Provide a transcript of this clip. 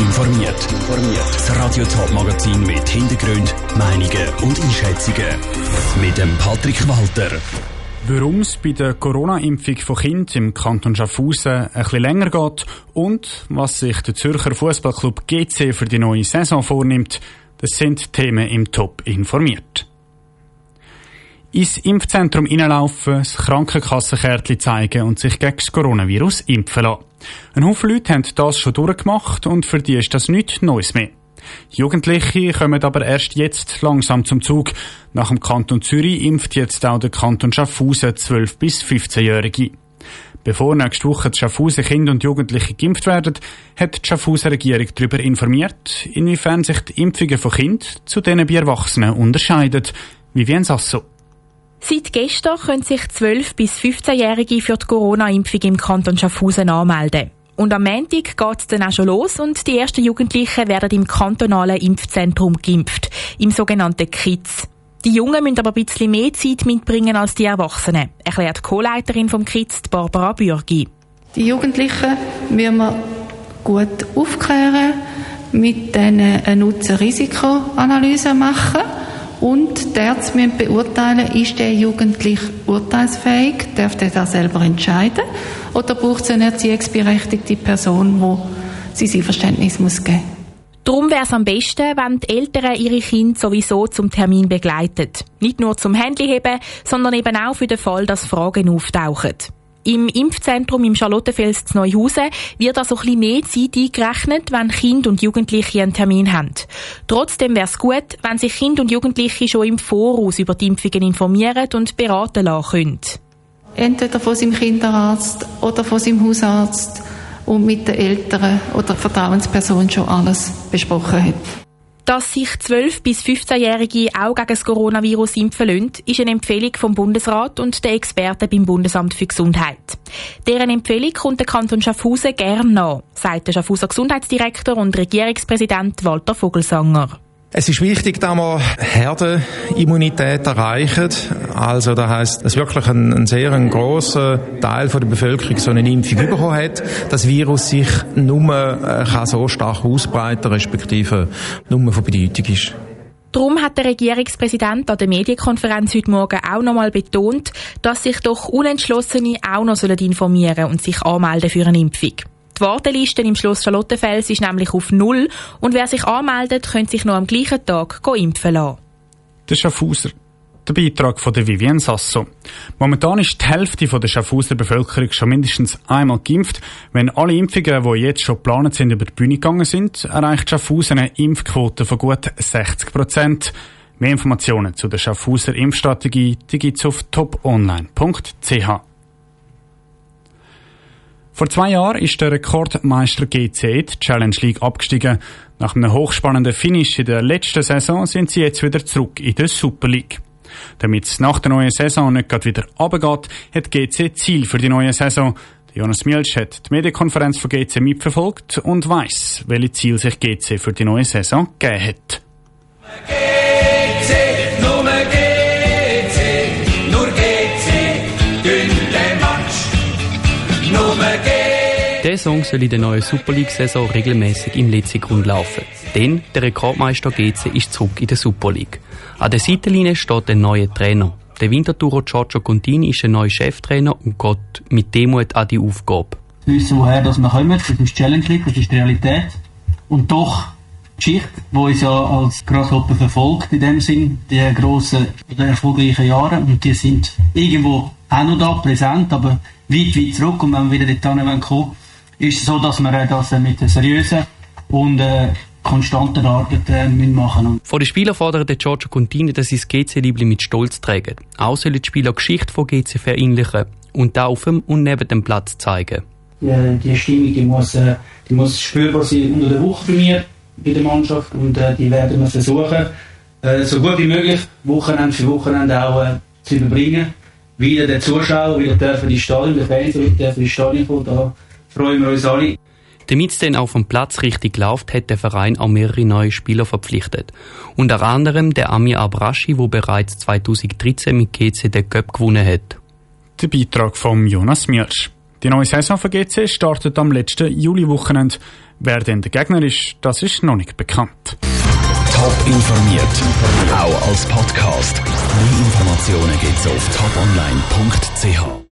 informiert. Das Radio Top Magazin mit Hintergrund, Meinungen und Einschätzungen mit dem Patrick Walter. Warum es bei der Corona-Impfung von Kindern im Kanton Schaffhausen bisschen länger geht und was sich der Zürcher Fußballclub GC für die neue Saison vornimmt, das sind Themen im Top informiert. Ins Impfzentrum hineinlaufen, das Krankenkassenkärtchen zeigen und sich gegen das Coronavirus impfen lassen. Ein Haufen Leute haben das schon durchgemacht und für die ist das nichts Neues mehr. Jugendliche kommen aber erst jetzt langsam zum Zug. Nach dem Kanton Zürich impft jetzt auch der Kanton Schaffhausen 12- bis 15-Jährige. Bevor nächste Woche die Schaffhausen Kinder und Jugendliche geimpft werden, hat die Schaffhauser Regierung darüber informiert, inwiefern sich die Impfungen von Kindern zu denen bei Erwachsenen unterscheiden. Wie ein Sasso. Seit gestern können sich 12- bis 15-Jährige für die Corona-Impfung im Kanton Schaffhausen anmelden. Und am Montag geht es dann auch schon los und die ersten Jugendlichen werden im kantonalen Impfzentrum geimpft, im sogenannten KITS. Die Jungen müssen aber ein bisschen mehr Zeit mitbringen als die Erwachsenen, erklärt die Co-Leiterin vom KITS, Barbara Bürgi. Die Jugendlichen müssen wir gut aufklären, mit denen eine Nutzen-Risiko-Analyse machen und die Ärzte müssen beurteilen, ist der Jugendliche urteilsfähig, darf der das selber entscheiden oder braucht es eine erziehungsberechtigte Person, die sein Einverständnis muss geben muss. Darum wäre es am besten, wenn die Eltern ihre Kinder sowieso zum Termin begleiten. Nicht nur zum Handy heben, sondern eben auch für den Fall, dass Fragen auftauchen. Im Impfzentrum im Charlottenfels zu Neuhausen wird also ein bisschen mehr Zeit eingerechnet, wenn Kinder und Jugendliche einen Termin haben. Trotzdem wäre es gut, wenn sich Kinder und Jugendliche schon im Voraus über die Impfungen informieren und beraten lassen können. Entweder von seinem Kinderarzt oder von seinem Hausarzt und mit den Eltern oder Vertrauensperson schon alles besprochen hat. Dass sich 12- bis 15-Jährige auch gegen das Coronavirus impfen lassen, ist eine Empfehlung vom Bundesrat und der Experten beim Bundesamt für Gesundheit. Deren Empfehlung kommt der Kanton Schaffhausen gern nach, sagt der Schaffhauser Gesundheitsdirektor und Regierungspräsident Walter Vogelsanger. Es ist wichtig, dass wir Herdenimmunität erreichen. Also, das heisst, dass wirklich ein, ein sehr ein grosser Teil von der Bevölkerung so eine Impfung bekommen hat. Das Virus sich nur äh, kann so stark ausbreiten, respektive nur von Bedeutung ist. Darum hat der Regierungspräsident an der Medienkonferenz heute Morgen auch nochmal betont, dass sich doch Unentschlossene auch noch informieren und sich anmelden für eine Impfung. Die Warteliste im Schloss Charlottenfels ist nämlich auf Null und wer sich anmeldet, könnte sich noch am gleichen Tag impfen lassen. Der Schaffhauser. Der Beitrag von der Vivian Sasso. Momentan ist die Hälfte der Schaffhauser Bevölkerung schon mindestens einmal geimpft. Wenn alle Impfungen, die jetzt schon geplant sind, über die Bühne gegangen sind, erreicht Schaffhausen eine Impfquote von gut 60 Prozent. Mehr Informationen zu der Schaffhauser Impfstrategie gibt es auf toponline.ch. Vor zwei Jahren ist der Rekordmeister GC die Challenge League abgestiegen. Nach einem hochspannenden Finish in der letzten Saison sind sie jetzt wieder zurück in der Super League. Damit es nach der neuen Saison nicht wieder runtergeht, hat GC Ziel für die neue Saison. Jonas Mielsch hat die Medienkonferenz von GC mitverfolgt und weiss, welche Ziele sich GC für die neue Saison gegeben hat. Der Song soll in der neuen Super League-Saison regelmäßig im Letzigrund laufen. Denn der Rekordmeister GC ist zurück in der Super League. An der Seitenlinie steht ein neuer Trainer. Der Wintertourer Giorgio Contini ist ein neuer Cheftrainer und geht mit Demut an die Aufgabe. Wir wissen, woher wir kommen. Das ist Challenge League, das ist die Realität. Und doch die Geschichte, die uns ja als Grasshopper verfolgt, in dem Sinn, die grossen, die erfolgreichen Jahre. Und die sind irgendwo auch noch da, präsent, aber weit, weit zurück. Und wenn wir wieder dorthin kommen, ist es so, dass wir das mit seriösen und äh, konstanten Arbeit äh, machen müssen. Von den Spielern fordert der Giorgio Contini, dass sie das GC-Liebling mit Stolz tragen. Auch sollen die Spieler Geschichte von GC verinnerlichen und da auf dem und neben dem Platz zeigen. Ja, die Stimmung die muss, äh, die muss spürbar sein unter der Woche bei mir, bei der Mannschaft und äh, die werden wir versuchen, äh, so gut wie möglich Wochenende für Wochenende auch äh, zu überbringen. Wieder der Zuschauer, wieder dürfen die Stadion, der Fans, wieder dürfen die Stadion kommen, da freuen wir uns alle. Damit es dann auf dem Platz richtig läuft, hat der Verein auch mehrere neue Spieler verpflichtet. Unter anderem der Ami Abrashi, wo bereits 2013 mit GC den Cup gewonnen hat. Der Beitrag von Jonas Mielsch. Die neue Saison von GC startet am letzten Juliwochenende. Wer denn der Gegner ist, das ist noch nicht bekannt. Top informiert, auch als Podcast. Mehr Informationen gibt's auf toponline.ch.